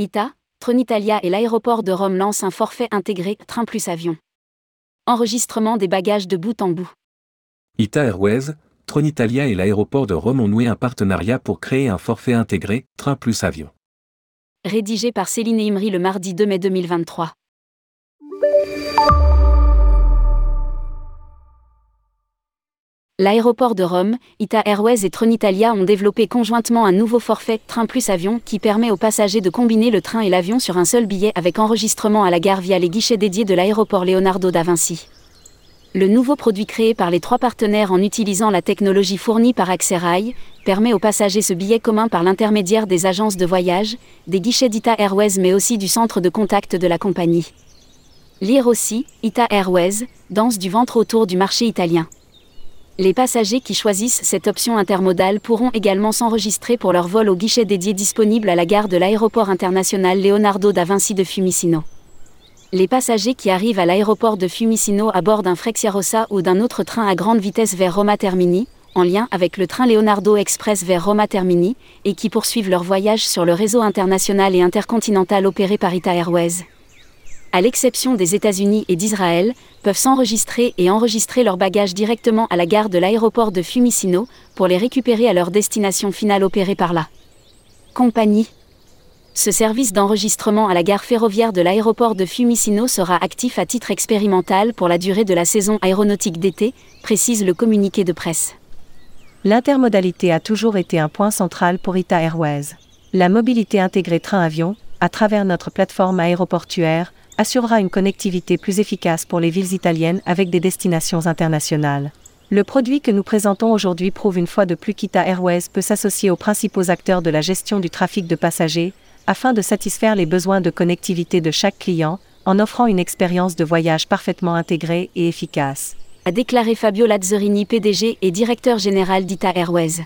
ITA, Tronitalia et l'aéroport de Rome lancent un forfait intégré train plus avion. Enregistrement des bagages de bout en bout. ITA Airways, Tronitalia et l'aéroport de Rome ont noué un partenariat pour créer un forfait intégré train plus avion. Rédigé par Céline Imri le mardi 2 mai 2023. L'aéroport de Rome, Ita Airways et Tronitalia ont développé conjointement un nouveau forfait Train Plus Avion qui permet aux passagers de combiner le train et l'avion sur un seul billet avec enregistrement à la gare via les guichets dédiés de l'aéroport Leonardo da Vinci. Le nouveau produit créé par les trois partenaires en utilisant la technologie fournie par Axerail permet aux passagers ce billet commun par l'intermédiaire des agences de voyage, des guichets d'Ita Airways mais aussi du centre de contact de la compagnie. Lire aussi, Ita Airways, danse du ventre autour du marché italien. Les passagers qui choisissent cette option intermodale pourront également s'enregistrer pour leur vol au guichet dédié disponible à la gare de l'aéroport international Leonardo da Vinci de Fiumicino. Les passagers qui arrivent à l'aéroport de Fiumicino à bord d'un Frexiarossa ou d'un autre train à grande vitesse vers Roma Termini, en lien avec le train Leonardo Express vers Roma Termini, et qui poursuivent leur voyage sur le réseau international et intercontinental opéré par Ita Airways à l'exception des États-Unis et d'Israël, peuvent s'enregistrer et enregistrer leurs bagages directement à la gare de l'aéroport de Fumicino pour les récupérer à leur destination finale opérée par la compagnie. Ce service d'enregistrement à la gare ferroviaire de l'aéroport de Fumicino sera actif à titre expérimental pour la durée de la saison aéronautique d'été, précise le communiqué de presse. L'intermodalité a toujours été un point central pour Ita Airways. La mobilité intégrée train-avion, à travers notre plateforme aéroportuaire, assurera une connectivité plus efficace pour les villes italiennes avec des destinations internationales. Le produit que nous présentons aujourd'hui prouve une fois de plus qu'Ita Airways peut s'associer aux principaux acteurs de la gestion du trafic de passagers, afin de satisfaire les besoins de connectivité de chaque client, en offrant une expérience de voyage parfaitement intégrée et efficace. A déclaré Fabio Lazzarini, PDG et directeur général d'Ita Airways.